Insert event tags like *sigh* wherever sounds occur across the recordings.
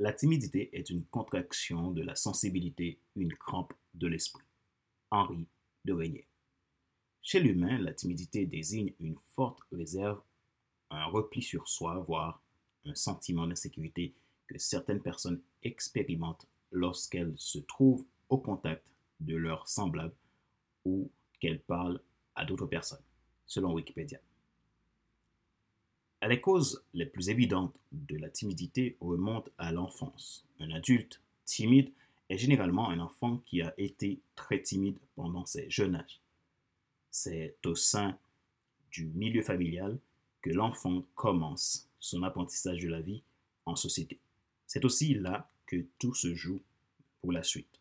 La timidité est une contraction de la sensibilité, une crampe de l'esprit. Henri de Régnier. Chez l'humain, la timidité désigne une forte réserve, un repli sur soi, voire un sentiment d'insécurité que certaines personnes expérimentent lorsqu'elles se trouvent au contact de leurs semblables ou qu'elles parlent à d'autres personnes, selon Wikipédia. Les causes les plus évidentes de la timidité remontent à l'enfance. Un adulte timide est généralement un enfant qui a été très timide pendant ses jeunes âges. C'est au sein du milieu familial que l'enfant commence son apprentissage de la vie en société. C'est aussi là que tout se joue pour la suite.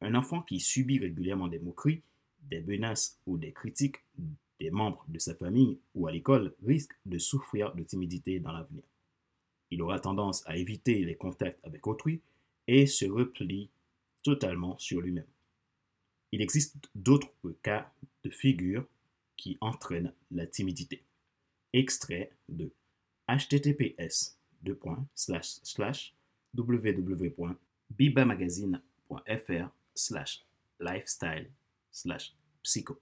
Un enfant qui subit régulièrement des moqueries, des menaces ou des critiques des membres de sa famille ou à l'école risque de souffrir de timidité dans l'avenir. Il aura tendance à éviter les contacts avec autrui et se replie totalement sur lui-même. Il existe d'autres cas de figure qui entraînent la timidité. Extrait de https www.bibamagazine.fr lifestyle psycho.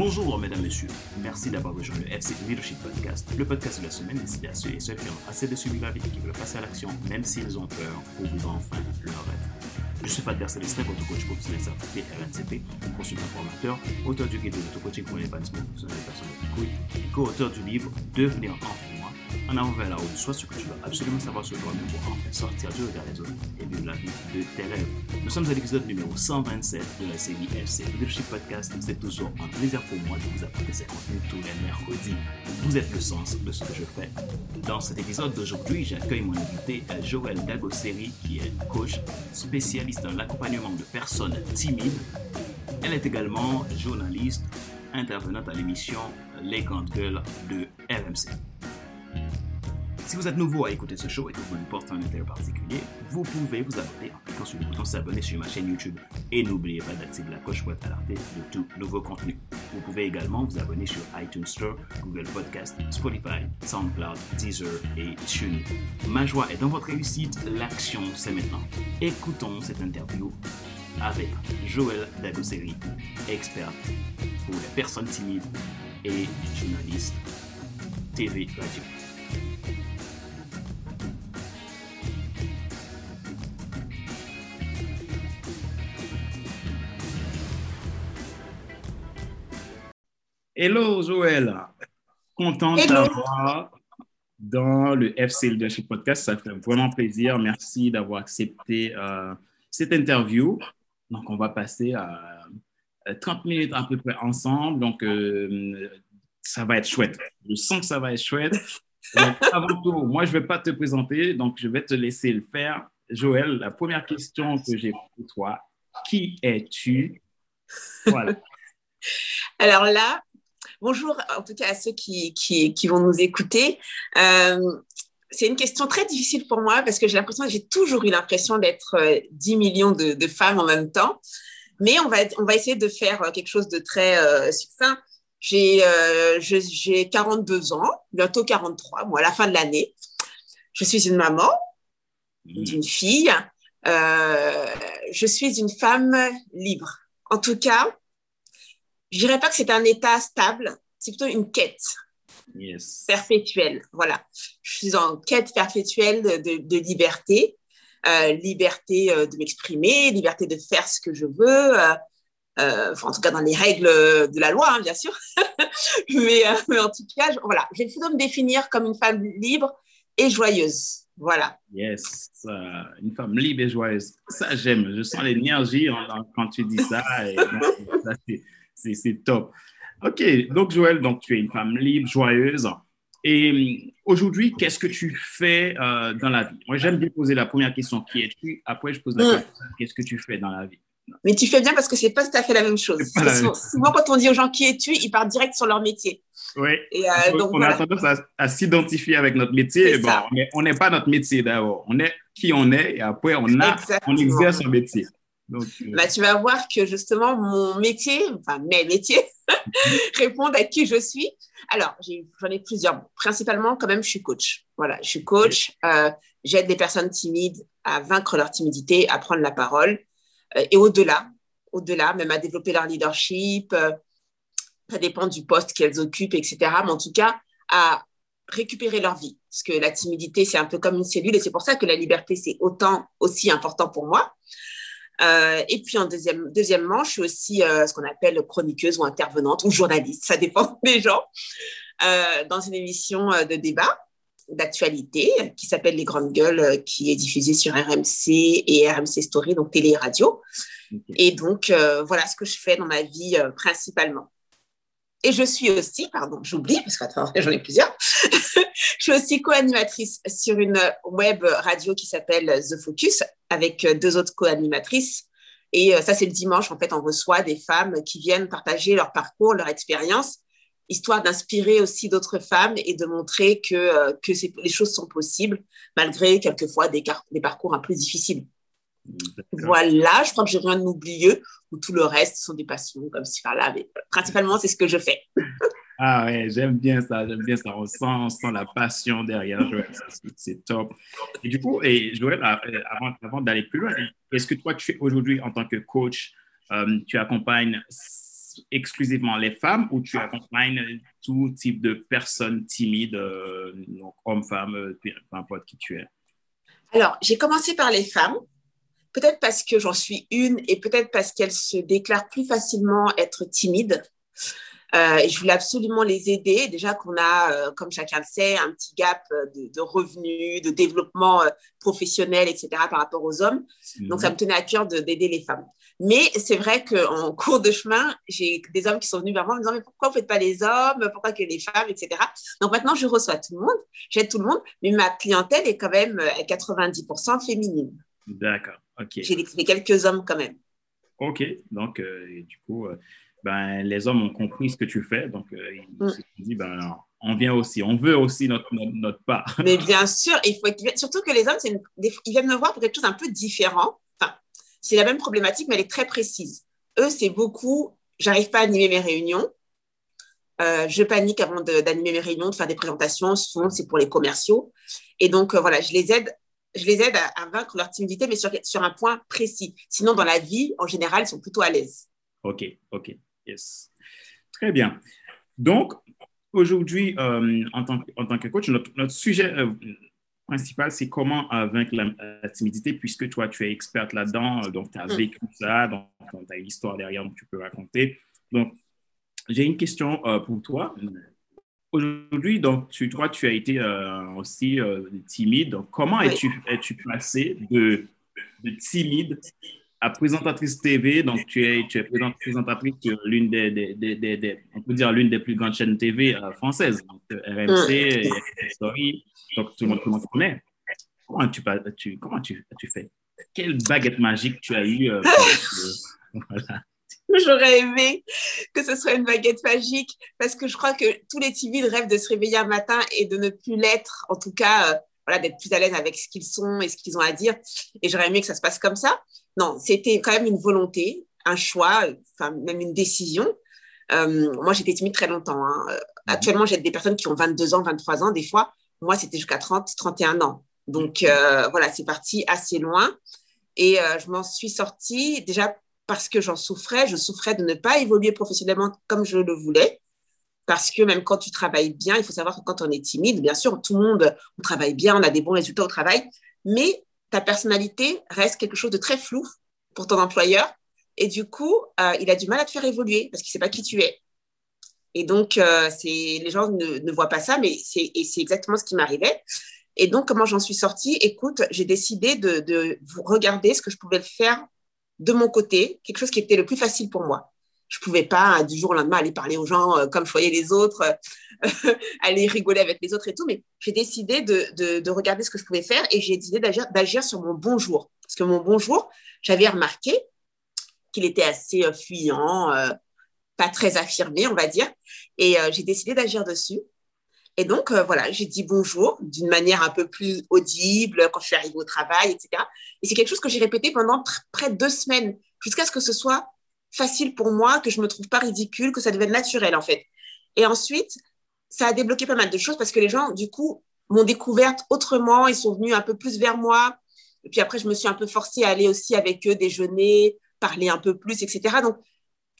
Bonjour mesdames, messieurs. Merci d'avoir rejoint le FC Leadership Podcast, le podcast de la semaine dédié à ceux et celles qui ont assez de suivre la vie et qui veulent passer à l'action, même s'ils ont peur, pour vivre enfin leur rêve. Je suis Fadler Célestin, votre coach professionnel certifié RNCP, consultant formateur, auteur du guide de l'auto-coaching pour l'épanouissement professionnel des personnes et co-auteur du livre Devenir enfin en avant vers la haut, soit ce que tu dois absolument savoir sur toi-même pour enfin sortir du regard des autres et vivre la vie de tes rêves. Nous sommes à l'épisode numéro 127 de la série FC Leadership Podcast. C'est toujours un plaisir pour moi de vous apporter ces contenus tous les mercredis. Vous êtes le sens de ce que je fais. Dans cet épisode d'aujourd'hui, j'accueille mon invité Joël Dagosseri, qui est coach spécialiste dans l'accompagnement de personnes timides. Elle est également journaliste intervenante à l'émission Les Grandes Gueules de RMC. Si vous êtes nouveau à écouter ce show et que vous lui portez un intérêt particulier, vous pouvez vous abonner en cliquant sur le bouton s'abonner sur ma chaîne YouTube et n'oubliez pas d'activer la cloche pour être alerté de tout nouveau contenu. Vous pouvez également vous abonner sur iTunes Store, Google Podcast, Spotify, SoundCloud, Deezer et TuneIn. Ma joie est dans votre réussite, l'action c'est maintenant. Écoutons cette interview avec Joël Dagosseri, expert pour les personnes timides et journaliste TV Radio. Hello Joël, content de t'avoir dans le FC Leadership Podcast. Ça fait vraiment plaisir. Merci d'avoir accepté euh, cette interview. Donc, on va passer à 30 minutes à peu près ensemble. Donc, euh, ça va être chouette. Je sens que ça va être chouette. avant tout, moi, je ne vais pas te présenter, donc je vais te laisser le faire. Joël, la première question que j'ai pour toi, qui es-tu? Voilà. *laughs* Alors là, Bonjour en tout cas à ceux qui, qui, vont nous écouter. Euh, c'est une question très difficile pour moi parce que j'ai l'impression, j'ai toujours eu l'impression d'être 10 euh, millions de, femmes en même temps. Mais on va, on va essayer de faire quelque chose de très euh, succinct. J'ai j'ai 42 ans, bientôt 43, moi, à la fin de l'année. Je suis une maman mmh. d'une fille. je suis une femme libre. En tout cas, je dirais pas que c'est un état stable, c'est plutôt une quête perpétuelle. Voilà, je suis en quête perpétuelle de, liberté, euh, liberté euh, de m'exprimer, liberté de faire ce que je veux. Euh, en tout cas dans les règles de la loi, hein, bien sûr. *laughs* mais, en tout cas, je, voilà, j'ai plutôt me définir comme une femme libre et joyeuse. Voilà. Yes, une femme libre et joyeuse. Ça, j'aime. Je sens l'énergie quand tu dis ça. Et, ça c'est top. OK, donc Joël, donc tu es une femme libre, joyeuse. Et hum, aujourd'hui, qu'est-ce que tu fais euh, dans la vie? Moi, j'aime bien poser la première question qui es-tu? Après, je pose la question qu'est-ce que tu fais dans la vie? Mais tu fais bien parce que c'est pas tout à fait la même chose. souvent, quand on dit aux gens qui es-tu, ils partent direct sur leur métier. Oui. Et, euh, donc, on a tendance à, s'identifier avec notre métier. Bon, on n'est pas notre métier d'abord. On est qui on est et après, on, a, on exerce un métier. Donc, euh, bah, tu vas voir que justement, mon métier, enfin mes métiers, *laughs* répondent à qui je suis. Alors, j'en ai, plusieurs. Principalement, quand même, je suis coach. Voilà, je suis coach. Euh, j'aide des personnes timides à vaincre leur timidité, à prendre la parole. Euh, et au-delà, au-delà, même à développer leur leadership. ça dépend du poste qu'elles occupent, etc. Mais en tout cas, à récupérer leur vie. Parce que la timidité, c'est un peu comme une cellule et c'est pour ça que la liberté, c'est autant aussi important pour moi. Euh, et puis, en deuxième, deuxièmement, je suis aussi euh, ce qu'on appelle chroniqueuse ou intervenante ou journaliste, ça dépend *laughs* des gens, euh, dans une émission de débat d'actualité qui s'appelle Les Grandes Gueules, qui est diffusée sur RMC et RMC Story, donc télé et radio. Et donc, voilà ce que je fais dans ma vie principalement. Et je suis aussi, pardon, j'oublie parce que j'en ai plusieurs. Je suis aussi co-animatrice sur une web radio qui s'appelle The Focus avec deux autres co-animatrices. Et euh, ça, c'est le dimanche. En fait, on reçoit des femmes qui viennent partager leur parcours, leur expérience, histoire d'inspirer aussi d'autres femmes et de montrer que, euh, que les choses sont possibles malgré quelquefois des, des parcours un peu difficiles. Voilà, je crois que j'ai rien oublié, ou tout le reste sont des passions comme si par là, mais principalement c'est ce que je fais. *laughs* ah ouais, j'aime bien ça, j'aime bien ça, on sent, on sent la passion derrière, c'est top. Et du coup, et voudrais, euh, avant, avant d'aller plus loin, est-ce que toi, tu aujourd'hui en tant que coach, euh, tu accompagnes exclusivement les femmes ou tu accompagnes tout type de personnes timides, euh, donc hommes, femmes, peu importe qui tu es? Alors, j'ai commencé par les femmes peut-être parce que j'en suis une et peut-être parce qu'elles se déclarent plus facilement être timides. Euh, et je voulais absolument les aider. Déjà qu'on a, euh, comme chacun le sait, un petit gap de, revenus, de développement euh, professionnel, etc. par rapport aux hommes. Donc, ça me tenait à cœur d'aider les femmes. Mais c'est vrai qu'en *laughs* cours de chemin, j'ai des hommes qui sont venus vers moi en me disant, mais pourquoi vous ne faites pas les hommes? Pourquoi que les femmes, etc. Donc maintenant, je reçois tout le monde, j'aide tout le monde, mais ma clientèle est quand même à 90% féminine. D'accord. J'ai quelques hommes quand même. OK. Donc, euh, du coup, euh, ben, les hommes ont compris ce que tu fais. Donc, euh, ils mm. se sont dit, ben, on vient aussi, on veut aussi notre, notre, part. *laughs* Mais bien sûr, il faut surtout que les hommes, ils viennent me voir pour quelque chose un peu différent. Enfin, c'est la même problématique, mais elle est très précise. Eux, c'est beaucoup, j'arrive pas à animer mes réunions. je panique avant d'animer mes réunions, de faire des présentations. Souvent, c'est pour les commerciaux. Et donc, voilà, je les aide je les aide à, vaincre leur timidité, mais sur, sur, un point précis. Sinon, dans la vie, en général, ils sont plutôt à l'aise. OK, OK, yes. Très bien. Donc, aujourd'hui, euh, en, tant, en, tant, que coach, notre, notre sujet euh, principal, c'est comment euh, vaincre la, timidité, puisque toi, tu es experte là-dedans, donc tu as mm. vécu ça, donc tu as une histoire derrière que tu peux raconter. Donc, j'ai une question pour toi. Aujourd'hui, donc, tu, toi, tu as été euh, aussi euh, timide. Donc, comment es-tu es passé de, de, timide à présentatrice TV? Donc, tu es, tu es présentatrice sur l'une des, des, des, on peut dire l'une des plus grandes chaînes TV euh, françaises, donc RMC, mm. Story, donc tout le monde, tout le monde connaît. Comment tu, tu, comment tu, tu fais? Quelle baguette magique tu as eu *laughs* voilà. J'aurais aimé que ce soit une baguette magique parce que je crois que tous les timides rêvent de se réveiller un matin et de ne plus l'être, en tout cas, euh, voilà, d'être plus à l'aise avec ce qu'ils sont et ce qu'ils ont à dire. Et j'aurais aimé que ça se passe comme ça. Non, c'était quand même une volonté, un choix, enfin même une décision. Euh, moi, j'étais timide très longtemps. Hein. Euh, actuellement, j'ai des personnes qui ont 22 ans, 23 ans, des fois. Moi, c'était jusqu'à 30, 31 ans. Donc, voilà, c'est parti assez loin. Et je m'en suis sortie déjà parce que j'en souffrais. Je souffrais de ne pas évoluer professionnellement comme je le voulais. Parce que même quand tu travailles bien, il faut savoir que quand on est timide, bien sûr, tout le monde, on travaille bien, on a des bons résultats au travail, mais ta personnalité reste quelque chose de très flou pour ton employeur. Et du coup, euh, il a du mal à te faire évoluer parce qu'il ne sait pas qui tu es. Et donc, euh, les gens ne, voient pas ça, mais c'est exactement ce qui m'arrivait. Et donc, comment j'en suis sortie? Écoute, j'ai décidé de, de, regarder ce que je pouvais faire de mon côté, quelque chose qui était le plus facile pour moi. Je pouvais pas du jour au lendemain aller parler aux gens euh, comme je voyais les autres, euh, *laughs* aller rigoler avec les autres et tout, mais j'ai décidé de, regarder ce que je pouvais faire et j'ai décidé d'agir sur mon bonjour. Parce que mon bonjour, j'avais remarqué qu'il était assez euh, fuyant, pas très affirmé, on va dire, et j'ai décidé d'agir dessus. Et donc, euh, voilà, j'ai dit bonjour d'une manière un peu plus audible quand je suis arrivée au travail, etc. Et c'est quelque chose que j'ai répété pendant près de deux semaines, jusqu'à ce que ce soit facile pour moi, que je me trouve pas ridicule, que ça devienne naturel, en fait. Et ensuite, ça a débloqué pas mal de choses parce que les gens, du coup, m'ont découverte autrement, ils sont venus un peu plus vers moi. Et puis après, je me suis un peu forcée à aller aussi avec eux déjeuner, parler un peu plus, etc. Donc,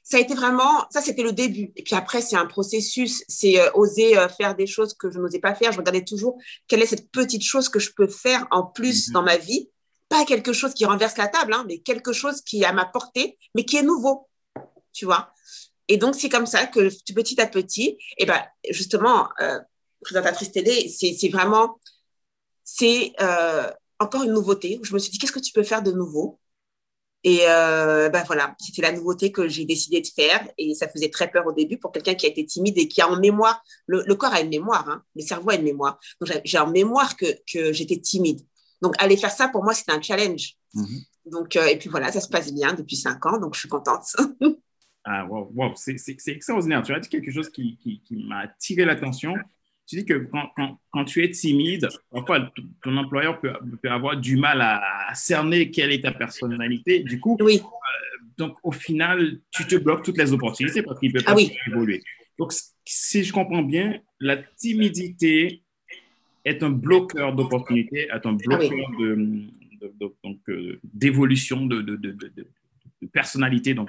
ça a été vraiment, ça c'était le début. Et puis après, c'est un processus, c'est euh, oser euh, faire des choses que je n'osais pas faire. Je regardais toujours quelle est cette petite chose que je peux faire en plus mhm. dans ma vie. Pas quelque chose qui renverse la table, hein, mais quelque chose qui est à ma portée, mais qui est nouveau, tu vois. Et donc, c'est comme ça que petit à petit, et eh ben, justement, euh, présentatrice télé, c'est vraiment, c'est euh, encore une nouveauté. Je me suis dit, qu'est-ce que tu peux faire de nouveau? Et euh, ben voilà, c'était la nouveauté que j'ai décidé de faire et ça faisait très peur au début pour quelqu'un qui a été timide et qui a en mémoire, le, corps a une mémoire, hein, le cerveau a une mémoire. Donc j'ai en mémoire que, que j'étais timide. Donc aller faire ça pour moi c'était un challenge. Mm-hmm. Donc euh, et puis voilà, ça se passe bien depuis cinq ans, donc je suis contente. *laughs* ah wow, wow. c'est extraordinaire. Tu as dit quelque chose qui, qui, qui m'a attiré l'attention tu dis que quand, quand, tu es timide, parfois ton employeur peut, peut, avoir du mal à, cerner quelle est ta personnalité. Du coup, oui. Euh, donc au final, tu te bloques toutes les opportunités parce qu'il ne peut pas ah évoluer. Donc, si je comprends bien, la timidité est un bloqueur d'opportunités, est un bloqueur ah de, euh, d'évolution, de, de, de, personnalité. Donc,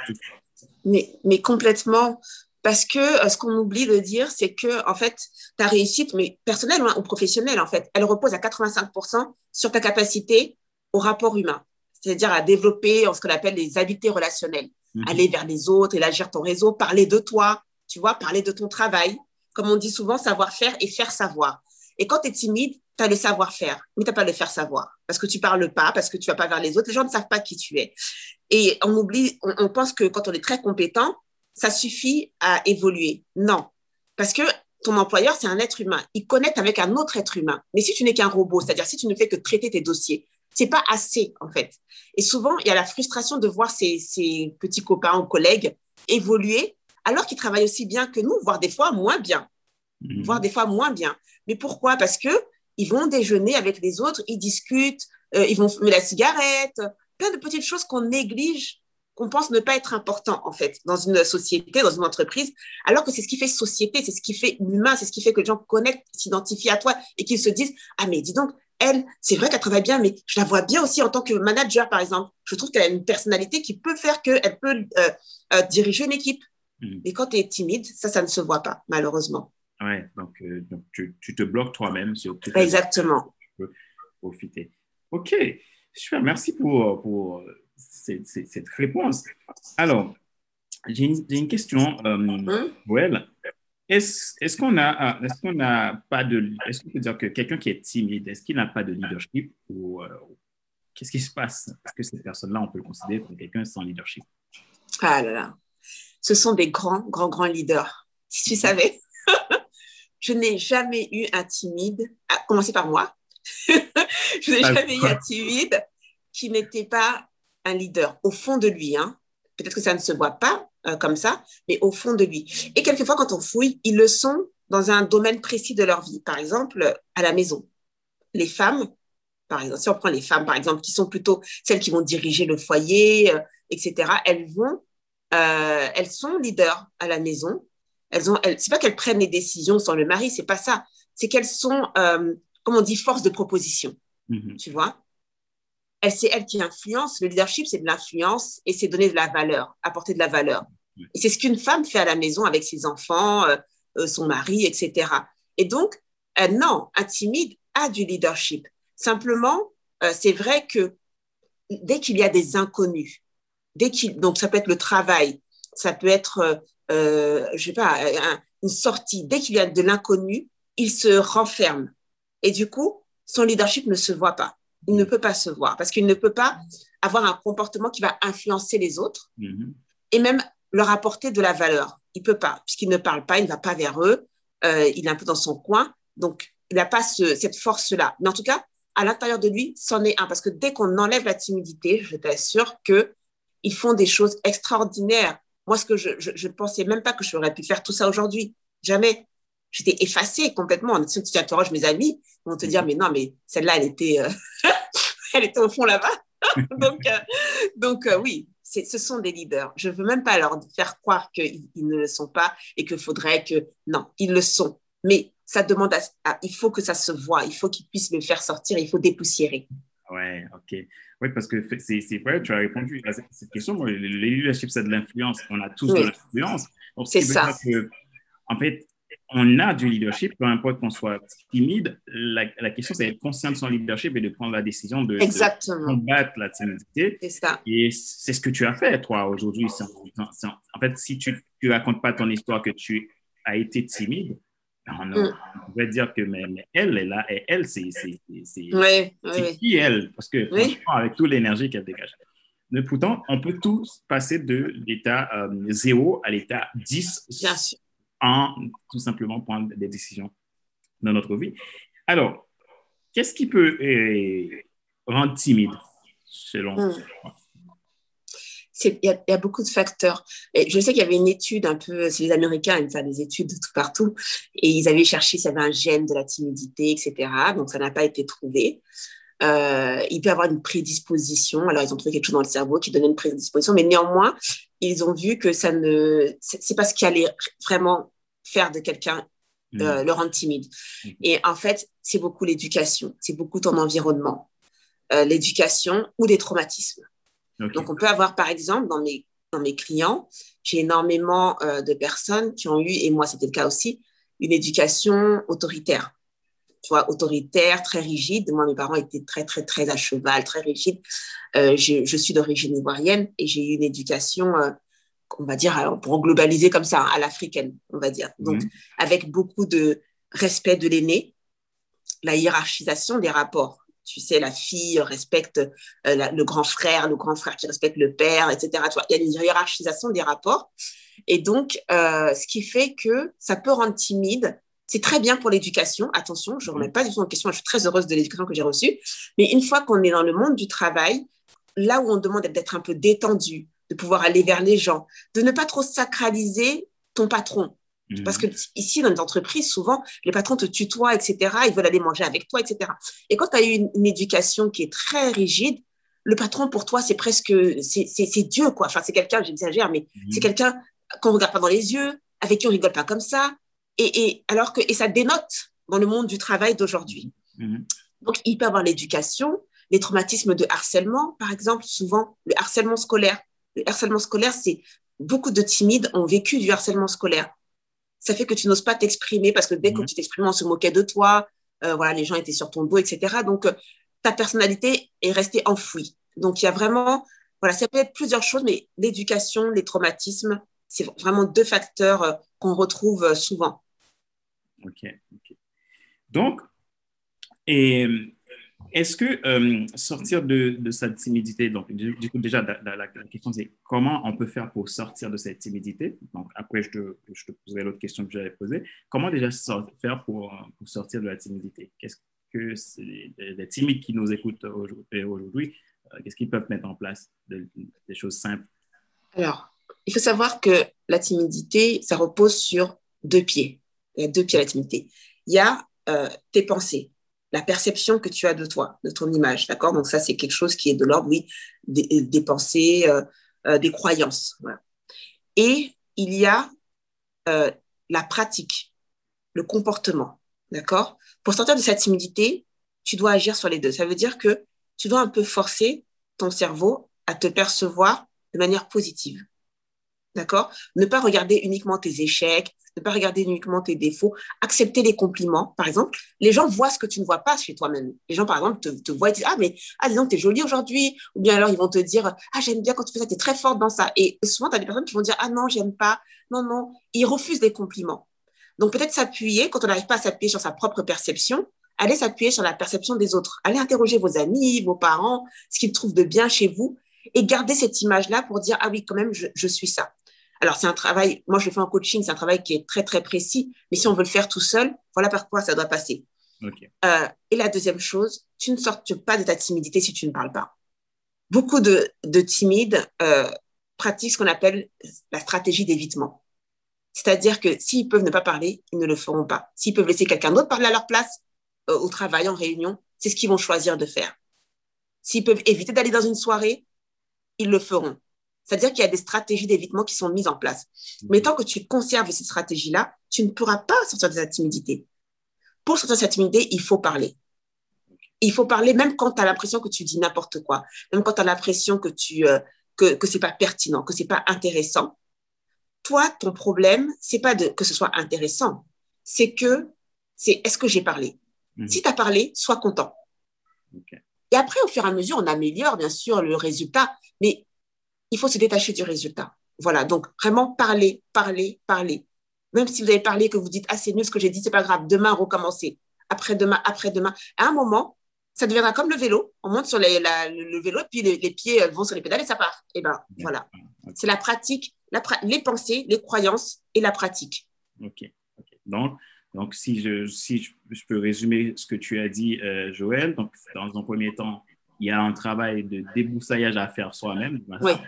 mais, mais complètement. Parce que euh, ce qu'on oublie de dire, c'est que en fait, ta réussite, mais personnelle ou professionnelle, en fait, elle repose à 85% sur ta capacité au rapport humain, c'est-à-dire à développer ce qu'on appelle les habiletés relationnelles, mhm. aller vers les autres, élargir ton réseau, parler de toi, tu vois, parler de ton travail. Comme on dit souvent, savoir-faire et faire savoir. Et quand tu es timide, tu as le savoir-faire, mais tu pas le faire savoir. Parce que tu parles pas, parce que tu vas pas vers les autres. Les gens ne savent pas qui tu es. Et on oublie, on pense que quand on est très compétent, ça suffit à évoluer. Non, parce que ton employeur, c'est un être humain. Il connecte avec un autre être humain. Mais si tu n'es qu'un robot, c'est-à-dire si tu ne fais que traiter tes dossiers, c'est pas assez, en fait. Et souvent, il y a la frustration de voir ses, petits copains ou collègues évoluer alors qu'ils travaillent aussi bien que nous, voire des fois moins bien. Mmh. Voire des fois moins bien. Mais pourquoi? Parce que ils vont déjeuner avec les autres, ils discutent, euh, ils vont fumer la cigarette, plein de petites choses qu'on néglige qu'on pense ne pas être important, en fait, dans une société, dans une entreprise, alors que c'est ce qui fait société, c'est ce qui fait l'humain, c'est ce qui fait que les gens connectent, s'identifient à toi et qu'ils se disent Ah, mais dis donc, elle, c'est vrai qu'elle travaille bien, mais je la vois bien aussi en tant que manager, par exemple. Je trouve qu'elle a une personnalité qui peut faire qu'elle peut euh, euh, diriger une équipe. Mm. Mais quand tu es timide, ça, ça ne se voit pas, malheureusement. Oui, donc, euh, donc tu, tu, te bloques toi-même sur tout Exactement. Tu peux profiter. OK, super, merci pour, pour cette réponse. Alors, j'ai une, question, euh, hein? Est-ce qu'on a, est-ce qu'on n'a pas de, est-ce qu'on peut dire que quelqu'un qui est timide, est-ce qu'il n'a pas de leadership ou euh, qu'est-ce qui se passe? Est-ce que cette personne-là, on peut le considérer comme quelqu'un sans leadership? Ah là là, ce sont des grands, grands, grands leaders. Si tu savais, *laughs* je n'ai jamais eu un timide, à commencer par moi, *laughs* je n'ai jamais eu un timide qui n'était pas un leader au fond de lui. Hein. Peut-être que ça ne se voit pas euh, comme ça, mais au fond de lui. Et quelquefois, quand on fouille, ils le sont dans un domaine précis de leur vie. Par exemple, à la maison. Les femmes, par exemple, si on prend les femmes, par exemple, qui sont plutôt celles qui vont diriger le foyer, euh, etc., elles vont, euh, elles sont leaders à la maison. Elles ont, elles, c'est pas qu'elles prennent les décisions sans le mari, c'est pas ça. C'est qu'elles sont, comme on dit, force de proposition. Mm-hmm. Tu vois? C'est elle qui influence. Le leadership, c'est de l'influence et c'est donner de la valeur, apporter de la valeur. Et c'est ce qu'une femme fait à la maison avec ses enfants, euh, euh, son mari, etc. Et donc, un homme un timide a du leadership. Simplement, euh, c'est vrai que dès qu'il y a des inconnus, dès qu'il, donc ça peut être le travail, ça peut être, je sais pas, une sortie, dès qu'il y a de l'inconnu, il se renferme. Et du coup, son leadership ne se voit pas il ne peut pas se voir parce qu'il ne peut pas avoir un comportement qui va influencer les autres mm-hmm. et même leur apporter de la valeur. Il peut pas, puisqu'il ne parle pas, il ne va pas vers eux, euh, il est un peu dans son coin, donc il n'a pas cette force-là. Mais en tout cas, à l'intérieur de lui, c'en est un, parce que dès qu'on enlève la timidité, je t'assure qu'ils font des choses extraordinaires. Moi, ce que je, ne pensais même pas que j'aurais pu faire tout ça aujourd'hui, jamais. j'étais effacée complètement. Si tu interroges mes amis, ils vont te dire, mais non, mais celle-là, elle était, euh, *laughs* elle était au fond là-bas. *laughs* donc, euh, donc euh, oui, ce sont des leaders. Je ne veux même pas leur faire croire qu'ils ne le sont pas et qu'il faudrait que... Non, ils le sont. Mais ça demande à, il faut que ça se voit, il faut qu'ils puissent me faire sortir, il faut dépoussiérer. Ouais, ok. Oui, parce que c'est vrai, tu as répondu à cette question. Le leadership, c'est de l'influence. On a tous de l'influence. C'est ça. Que, en fait, on a du leadership, peu importe qu'on soit timide. La, la question, c'est d'être conscient de son leadership et de prendre la décision de, combattre la timidité. C'est ça. Et c'est ce que tu as fait, toi, aujourd'hui. En fait, si tu ne racontes pas ton histoire que tu as été timide, on, mm. pourrait dire que mais, elle est là, et elle, c'est qui elle? Parce que franchement, avec toute l'énergie qu'elle dégage. Mais pourtant, on peut tous passer de l'état 0 euh, à l'état 10 Bien sûr en tout simplement prendre des décisions dans notre vie. Alors, qu'est-ce qui peut euh, rendre timide selon toi hmm. Il y, a beaucoup de facteurs. Et je sais qu'il y avait une étude un peu, c'est les Américains, ils font des études de tout partout, et ils avaient cherché s'il y avait un gène de la timidité, etc. Donc, ça n'a pas été trouvé. Euh, il peut y avoir une prédisposition. Alors, ils ont trouvé quelque chose dans le cerveau qui donnait une prédisposition, mais néanmoins, ils ont vu que ça ne, c'est pas ce qui allait vraiment faire de quelqu'un euh, mm. le rendre timide. Mm. Et en fait, c'est beaucoup l'éducation, c'est beaucoup ton environnement, euh, l'éducation ou des traumatismes. Donc, on peut avoir, par exemple, dans mes, dans mes clients, j'ai énormément de personnes qui ont eu, et moi c'était le cas aussi, une éducation autoritaire tu vois, autoritaire, très rigide. Moi, mes parents étaient très, très, très à cheval, très rigides. Euh, je, suis d'origine ivoirienne et j'ai eu une éducation, euh, on va dire, pour globaliser comme ça, à l'africaine, on va dire. Donc, mhm. avec beaucoup de respect de l'aîné, la hiérarchisation des rapports. Tu sais, la fille respecte euh, le grand frère, le grand frère qui respecte le père, etc. Tu vois, il y a une hiérarchisation des rapports. Et donc, ce qui fait que ça peut rendre timide c'est très bien pour l'éducation. Attention, je ne remets pas du tout en question. Je suis très heureuse de l'éducation que j'ai reçue. Mais une fois qu'on est dans le monde du travail, là où on demande d'être un peu détendu, de pouvoir aller vers les gens, de ne pas trop sacraliser ton patron. Parce que ici, dans les entreprises, souvent, les patrons te tutoient, etc. Ils veulent aller manger avec toi, etc. Et quand tu as eu une, éducation qui est très rigide, le patron, pour toi, c'est presque, c'est Dieu, quoi. Enfin, c'est quelqu'un, j'exagère, mais mhm. c'est quelqu'un qu'on ne regarde pas dans les yeux, avec qui on rigole pas comme ça, et, alors que, et ça dénote dans le monde du travail d'aujourd'hui. Mhm. Donc, il peut avoir l'éducation, les traumatismes de harcèlement, par exemple, souvent le harcèlement scolaire. Le harcèlement scolaire, c'est beaucoup de timides ont vécu du harcèlement scolaire. Ça fait que tu n'oses pas t'exprimer parce que dès que mhm. tu t'exprimes, on se moquait de toi. Euh, voilà, les gens étaient sur ton dos, etc. Donc, euh, ta personnalité est restée enfouie. Donc, il y a vraiment, voilà, ça peut être plusieurs choses, mais l'éducation, les traumatismes, c'est vraiment deux facteurs euh, qu'on retrouve souvent. OK. Donc, est-ce que euh, sortir de, de, cette timidité, donc du, coup déjà la, question c'est comment on peut faire pour sortir de cette timidité? Donc après je te, je te poserai l'autre question que j'avais posée. Comment déjà faire pour, pour, sortir de la timidité? Qu'est-ce que les, timides qui nous écoutent aujourd'hui, euh, qu'est-ce qu'ils peuvent mettre en place des choses simples? Alors, il faut savoir que la timidité, ça repose sur deux pieds. Il y a deux pieds à la timidité. Il y a euh, tes pensées, la perception que tu as de toi, de ton image, d'accord? Donc ça, c'est quelque chose qui est de l'ordre, oui, des, pensées, euh, euh, des croyances. Et il y a la pratique, le comportement, d'accord? Pour sortir de cette timidité, tu dois agir sur les deux. Ça veut dire que tu dois un peu forcer ton cerveau à te percevoir de manière positive. D'accord? Ne pas regarder uniquement tes échecs, ne pas regarder uniquement tes défauts, accepter les compliments. Par exemple, les gens voient ce que tu ne vois pas chez toi-même. Les gens, par exemple, te, voient et disent Ah, mais ah, disons, tu es jolie aujourd'hui. Ou bien alors, ils vont te dire Ah, j'aime bien quand tu fais ça, tu es très forte dans ça. Et souvent, tu as des personnes qui vont dire Ah, non, j'aime pas. Non, non. Ils refusent les compliments. Donc, peut-être s'appuyer, quand on n'arrive pas à s'appuyer sur sa propre perception, aller s'appuyer sur la perception des autres. Allez interroger vos amis, vos parents, ce qu'ils trouvent de bien chez vous et garder cette image-là pour dire Ah oui, quand même, je suis ça. Alors, c'est un travail, moi je fais en coaching, c'est un travail qui est très, très précis, mais si on veut le faire tout seul, voilà par quoi ça doit passer. Euh, et la deuxième chose, tu ne sortes pas de ta timidité si tu ne parles pas. Beaucoup de, timides euh, pratiquent ce qu'on appelle la stratégie d'évitement. C'est-à-dire que s'ils peuvent ne pas parler, ils ne le feront pas. S'ils peuvent laisser quelqu'un d'autre parler à leur place, euh, au travail, en réunion, c'est ce qu'ils vont choisir de faire. S'ils peuvent éviter d'aller dans une soirée, ils le feront. C'est-à-dire qu'il y a des stratégies d'évitement qui sont mises en place. Mais tant que tu conserves ces stratégies-là, tu ne pourras pas sortir de cette timidité. Pour sortir de cette timidité, il faut parler. Il faut parler même quand tu as l'impression que tu dis n'importe quoi, même quand tu as l'impression que tu euh, que, que c'est pas pertinent, que c'est pas intéressant. Toi, ton problème, c'est pas de que ce soit intéressant, c'est que c'est est-ce que j'ai parlé? Mhm. Si tu as parlé, sois content. Et après, au fur et à mesure, on améliore bien sûr le résultat, mais il faut se détacher du résultat. Voilà, donc vraiment parler, parler, parler. Même si vous avez parlé, que vous dites, ah, c'est nul ce que j'ai dit, c'est pas grave, demain, recommencer. Après-demain, après-demain. À un moment, ça deviendra comme le vélo. On monte sur le vélo, puis les, pieds vont sur les pédales et ça part. Et ben voilà. C'est la pratique, les pensées, les croyances et la pratique. OK. Donc, donc, si je, si je, peux résumer ce que tu as dit, euh, Joël, donc dans un premier temps, il y a un travail de débroussaillage à faire soi-même,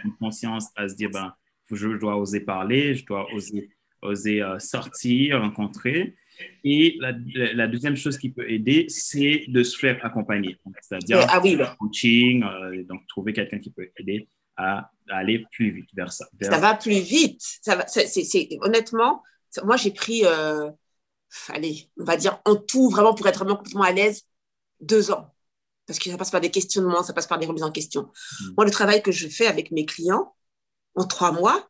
une conscience à se dire, ben, je dois oser parler, je dois oser, oser euh, sortir, rencontrer. Et la, deuxième chose qui peut aider, c'est de se faire accompagner. C'est-à-dire ah oui, coaching, euh, donc trouver quelqu'un qui peut aider à, aller plus vite vers ça. Ça va plus vite. Ça va, c'est, honnêtement, moi j'ai pris, euh, allez, on va dire en tout, vraiment pour être vraiment complètement à l'aise, deux ans. Parce que ça passe par des questionnements, ça passe par des remises en question. Mm. Moi, le travail que je fais avec mes clients, en trois mois,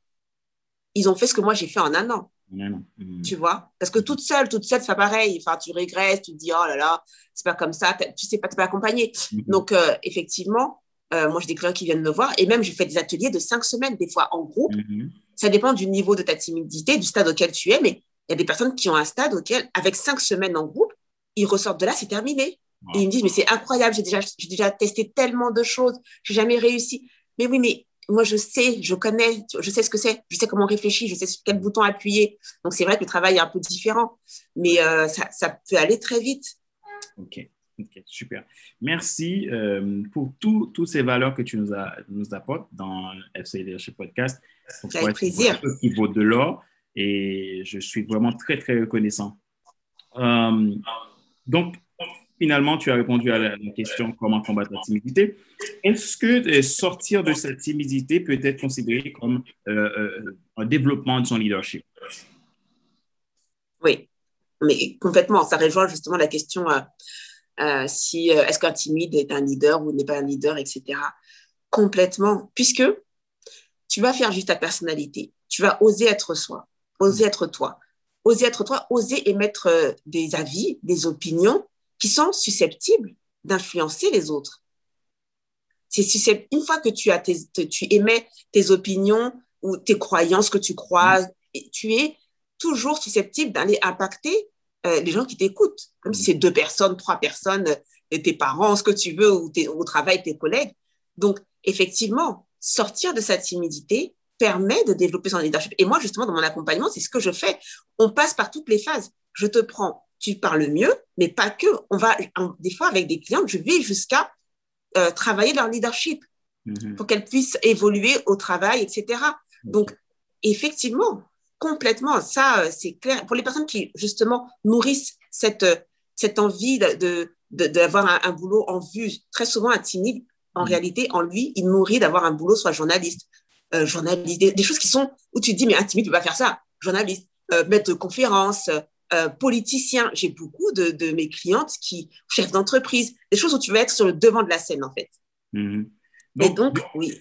ils ont fait ce que moi j'ai fait en un an. Mm. Tu vois? Parce que toute seule, toute seule, c'est pas pareil. Enfin, tu régresses, tu te dis, oh là là, c'est pas comme ça, tu sais pas, t'es pas accompagné. Mm-hmm. Donc, euh, effectivement, euh, moi, j'ai des clients qui viennent me voir et même, je fais des ateliers de cinq semaines, des fois en groupe. Mm-hmm. Ça dépend du niveau de ta timidité, du stade auquel tu es, mais il y a des personnes qui ont un stade auquel, avec cinq semaines en groupe, ils ressortent de là, c'est terminé. Et ils me disent, mais c'est incroyable, j'ai déjà, j'ai déjà testé tellement de choses, j'ai jamais réussi. Mais oui, mais moi, je sais, je connais, je sais ce que c'est, je sais comment réfléchir, je sais sur quel bouton appuyer. Donc, c'est vrai que le travail est un peu différent, mais euh, ça, ça, peut aller très vite. OK. super. Merci euh, pour toutes ces valeurs que tu nous, apportes dans FC Leadership Podcast. Avec plaisir. Qui vaut de l'or et je suis vraiment très, très reconnaissant. Euh, donc, finalement, tu as répondu à la, question comment combattre la timidité. Est-ce que euh, sortir de cette timidité peut être considéré comme euh, un développement de son leadership? Oui, mais complètement. Ça rejoint justement la question si est-ce qu'un timide est un leader ou n'est pas un leader, etc. Complètement, puisque tu vas faire juste ta personnalité. Tu vas oser être soi oser être toi. Oser être toi, oser émettre euh, des avis, des opinions qui sont susceptibles d'influencer les autres. C'est une fois que tu, as tu émets tes opinions ou tes croyances que tu crois, tu es toujours susceptible d'aller impacter euh, les gens qui t'écoutent, comme si c'est deux personnes, trois personnes, euh, tes parents, ce que tu veux, ou au travail, tes collègues. Donc, effectivement, sortir de cette timidité, permet de développer son leadership. Et moi, justement, dans mon accompagnement, c'est ce que je fais. On passe par toutes les phases. Je te prends, tu parles mieux, mais pas que. On va, des fois, avec des clients, je vais jusqu'à euh, travailler leur leadership mm-hmm. pour qu'elles puissent évoluer au travail, etc. Donc, effectivement, complètement, ça, euh, c'est clair. Pour les personnes qui, justement, nourrissent cette, cette envie d'avoir de, de, un, boulot en vue, très souvent un timide, en mm-hmm. réalité, en lui, il nourrit d'avoir un boulot, soit journaliste, euh, journaliste, des, choses qui sont où tu te dis, mais un timide ne peut pas faire ça. Journaliste, euh, maître de conférence, euh, politicien. J'ai beaucoup de, de, mes clientes qui, chefs d'entreprise, des choses où tu vas être sur le devant de la scène, en fait. Mm-hmm. et donc, oui.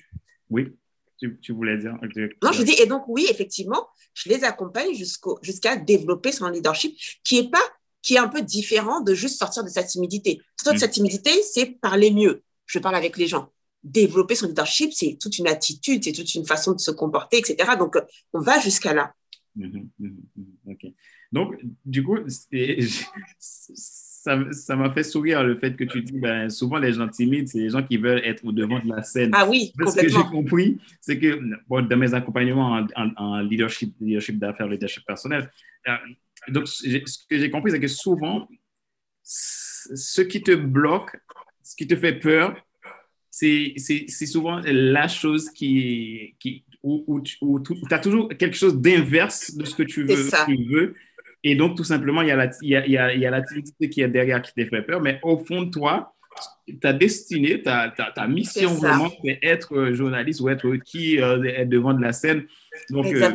Oui, tu, voulais dire. Non, je dis, et donc, oui, effectivement, je les accompagne jusqu'à développer son leadership qui est pas qui est un peu différent de juste sortir de sa timidité. Sortir de mm. sa timidité, c'est parler mieux. Je parle avec les gens développer son leadership, c'est toute une attitude, c'est toute une façon de se comporter, etc. Donc, on va jusqu'à là. Mhm, Donc, du coup, ça m'a fait sourire le fait que tu dis, ben, souvent les gens timides, c'est les gens qui veulent être au devant de la scène. Ah oui, Ce que j'ai compris, c'est que dans mes accompagnements en, leadership, leadership d'affaires, leadership personnel, euh, donc ce que j'ai compris, c'est que souvent, ce qui te bloque, ce qui te fait peur, c'est souvent la chose qui, qui, où, tu as toujours quelque chose d'inverse de ce que tu veux, tu veux. Et donc, tout simplement, il y a la, il y a, il y a, la timidité qui est derrière qui te fait peur, mais au fond de toi, ta destinée, ta, ta, mission vraiment, c'est être journaliste ou être qui euh, est devant de la scène. Donc, euh,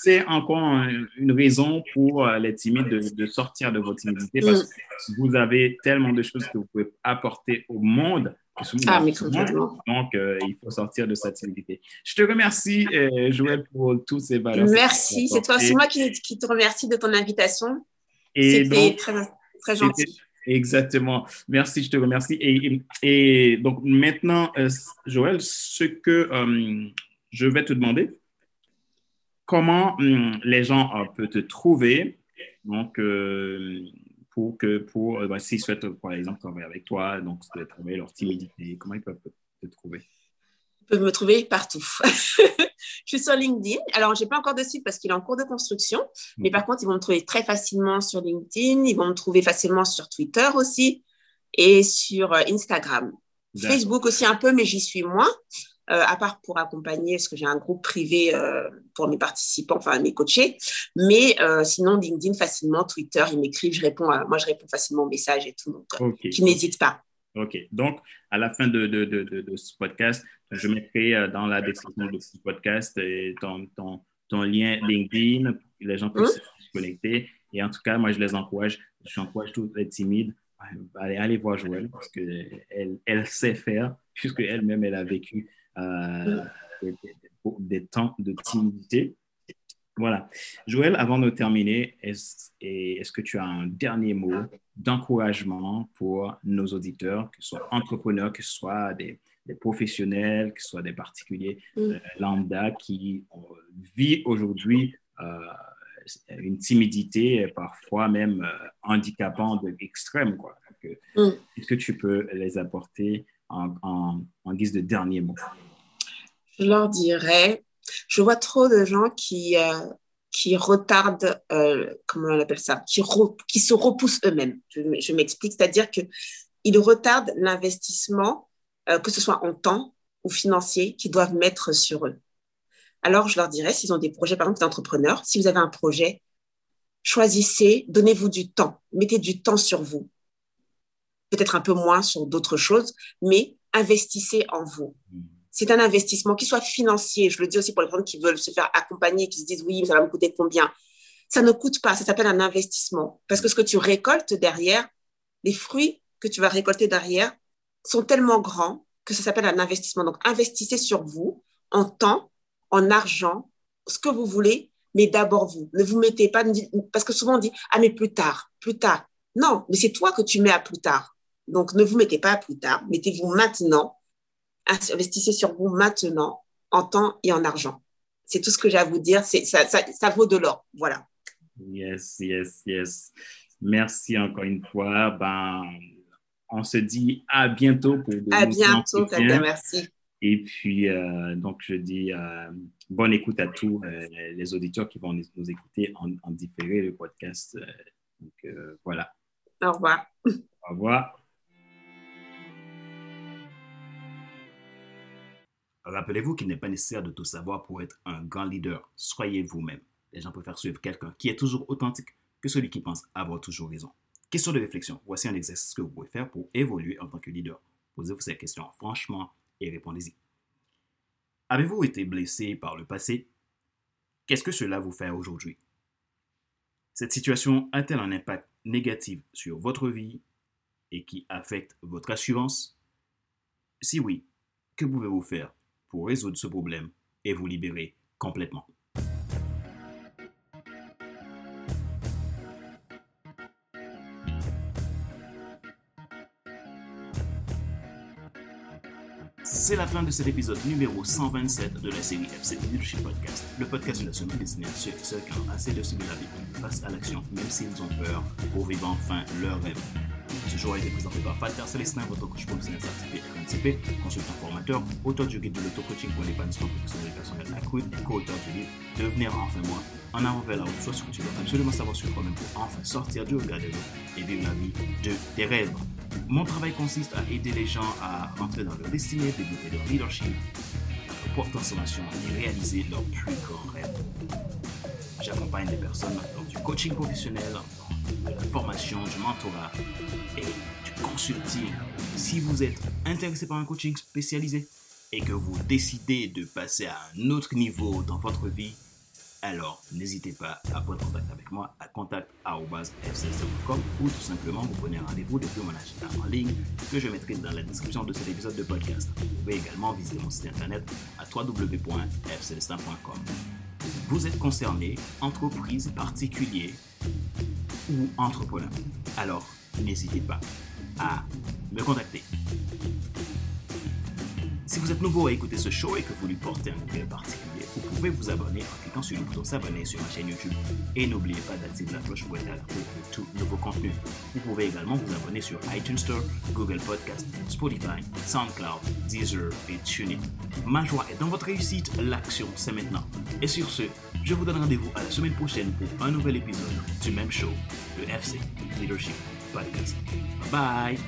c'est encore une raison pour euh, les timides de, sortir de votre timidité parce mm. que vous avez tellement de choses que vous pouvez apporter au monde. Ah, mais Donc, il faut sortir de cette timidité. Je te remercie, Joël, pour tous ces valeurs. Merci. C'est toi, c'est moi qui, qui, te remercie de ton invitation. C'était très, très gentil. Exactement. Merci, je te remercie. Et, et donc maintenant, euh, Joël, ce que euh, je vais te demander, comment hum, les gens euh, peuvent te trouver donc, pour que, pour, bah, s'ils souhaitent, par exemple, travailler avec toi, donc trouver leur timidité, comment ils peuvent te trouver? Ils peuvent me trouver partout. *laughs* je suis sur LinkedIn. Alors, je n'ai pas encore de site parce qu'il est en cours de construction. Mais par contre, ils vont me trouver très facilement sur LinkedIn. Ils vont me trouver facilement sur Twitter aussi et sur euh, Instagram. Facebook aussi un peu, mais j'y suis moins. Euh, à part pour accompagner, parce que j'ai un groupe privé euh, pour mes participants, enfin mes coachés. Mais sinon, LinkedIn facilement, Twitter, ils m'écrivent, je réponds moi je réponds facilement aux messages et tout. Donc, qui n'hésitent pas. OK. Donc, à la fin de, de, de, de ce podcast, je mettrai euh, dans la description de ce podcast euh, ton, ton, ton, lien LinkedIn pour que les gens puissent hein? se connecter. Et en tout cas, moi, je les encourage. J'encourage tous les timides. Allez, allez voir Joël parce qu'elle elle sait faire, puisque elle-même, elle a vécu euh, des, des, temps de timidité. Voilà. Joël, avant de terminer, est-ce est que tu as un dernier mot d'encouragement pour nos auditeurs, que ce soit entrepreneurs, que ce soit des, professionnels, que ce soit des particuliers mm. euh, lambda qui vivent aujourd'hui euh, une timidité, parfois même handicapante extrême. Quoi. Mm. Est-ce que tu peux les apporter en, guise de dernier mot? Je leur dirais je vois trop de gens qui, euh, qui retardent, euh, comment on appelle ça, qui, qui se repoussent eux-mêmes. Je, m'explique, c'est-à-dire qu'ils retardent l'investissement, euh, que ce soit en temps ou financier, qu'ils doivent mettre sur eux. Alors, je leur dirais, s'ils ont des projets, par exemple, d'entrepreneurs, si vous avez un projet, choisissez, donnez-vous du temps, mettez du temps sur vous. Peut-être un peu moins sur d'autres choses, mais investissez en vous. Mmh c'est un investissement, qui soit financier. Je le dis aussi pour les gens qui veulent se faire accompagner, qui se disent oui, ça va me coûter combien? Ça ne coûte pas, ça s'appelle un investissement. Parce que ce que tu récoltes derrière, les fruits que tu vas récolter derrière sont tellement grands que ça s'appelle un investissement. Donc, investissez sur vous en temps, en argent, ce que vous voulez, mais d'abord vous. Ne vous mettez pas, parce que souvent on dit, ah mais plus tard, plus tard. Non, mais c'est toi que tu mets à plus tard. Donc, ne vous mettez pas à plus tard, mettez-vous maintenant investissez sur vous maintenant en temps et en argent. C'est tout ce que j'ai à vous dire. Ça, ça, ça vaut de l'or. Voilà. Yes, yes, yes. Merci encore une fois. Ben, on se dit à bientôt pour de À bientôt, merci. Et puis, euh, donc, je dis euh, bonne écoute à tous euh, les auditeurs qui vont nous écouter en, en différé le podcast. donc, voilà. Au revoir. Au revoir. Rappelez-vous qu'il n'est pas nécessaire de tout savoir pour être un grand leader. Soyez vous-même. Les gens préfèrent suivre quelqu'un qui est toujours authentique que celui qui pense avoir toujours raison. Question de réflexion. Voici un exercice que vous pouvez faire pour évoluer en tant que leader. Posez-vous ces questions franchement et répondez-y. Avez-vous été blessé par le passé? Qu'est-ce que cela vous fait aujourd'hui? Cette situation a-t-elle un impact négatif sur votre vie et qui affecte votre assurance? Si oui, que pouvez-vous faire résoudre ce problème et vous libérer complètement. C'est la fin de cet épisode numéro 127 de la série FC Leadership Podcast, le podcast de la semaine destiné à ceux ceux qui ont assez de subir la vie face à l'action, même s'ils ont peur, pour vivre enfin leur rêve. Ce jour a été présenté par Falter Célestin, votre coach professionnel certifié RNCP, consultant formateur, auteur du guide de l'auto-coaching pour l'épanouissement professionnel personnel accru et co-auteur du livre Devenir enfin moi, en avant vers la route, soit ce que tu dois absolument savoir sur toi-même pour enfin sortir du regard des autres et vivre la vie de tes rêves. Mon travail consiste à aider les gens à rentrer dans leur destinée, développer leur leadership, propre transformation et réaliser leur plus grand rêve. J'accompagne des personnes dans du coaching professionnel, de la formation, du mentorat et du consulting. Si vous êtes intéressé par un coaching spécialisé et que vous décidez de passer à un autre niveau dans votre vie, alors n'hésitez pas à prendre contact avec moi à contact.fcs.com ou tout simplement vous prenez rendez-vous depuis mon agenda en ligne que je mettrai dans la description de cet épisode de podcast. Vous pouvez également visiter mon site internet à www.fcelestin.com. Vous êtes concerné, entreprise, particulier ou entrepreneur. Alors n'hésitez pas à me contacter. Si vous êtes nouveau à écouter ce show et que vous lui portez un intérêt particulier, vous pouvez vous abonner en cliquant sur le bouton s'abonner sur ma chaîne YouTube. Et n'oubliez pas d'activer la cloche pour être alerté de tout nouveau contenu. Vous pouvez également vous abonner sur iTunes Store, Google Podcast, Spotify, SoundCloud, Deezer et TuneIn. Ma joie est dans votre réussite, l'action c'est maintenant. Et sur ce, je vous donne rendez-vous à la semaine prochaine pour un nouvel épisode du même show, le FC Leadership Bye.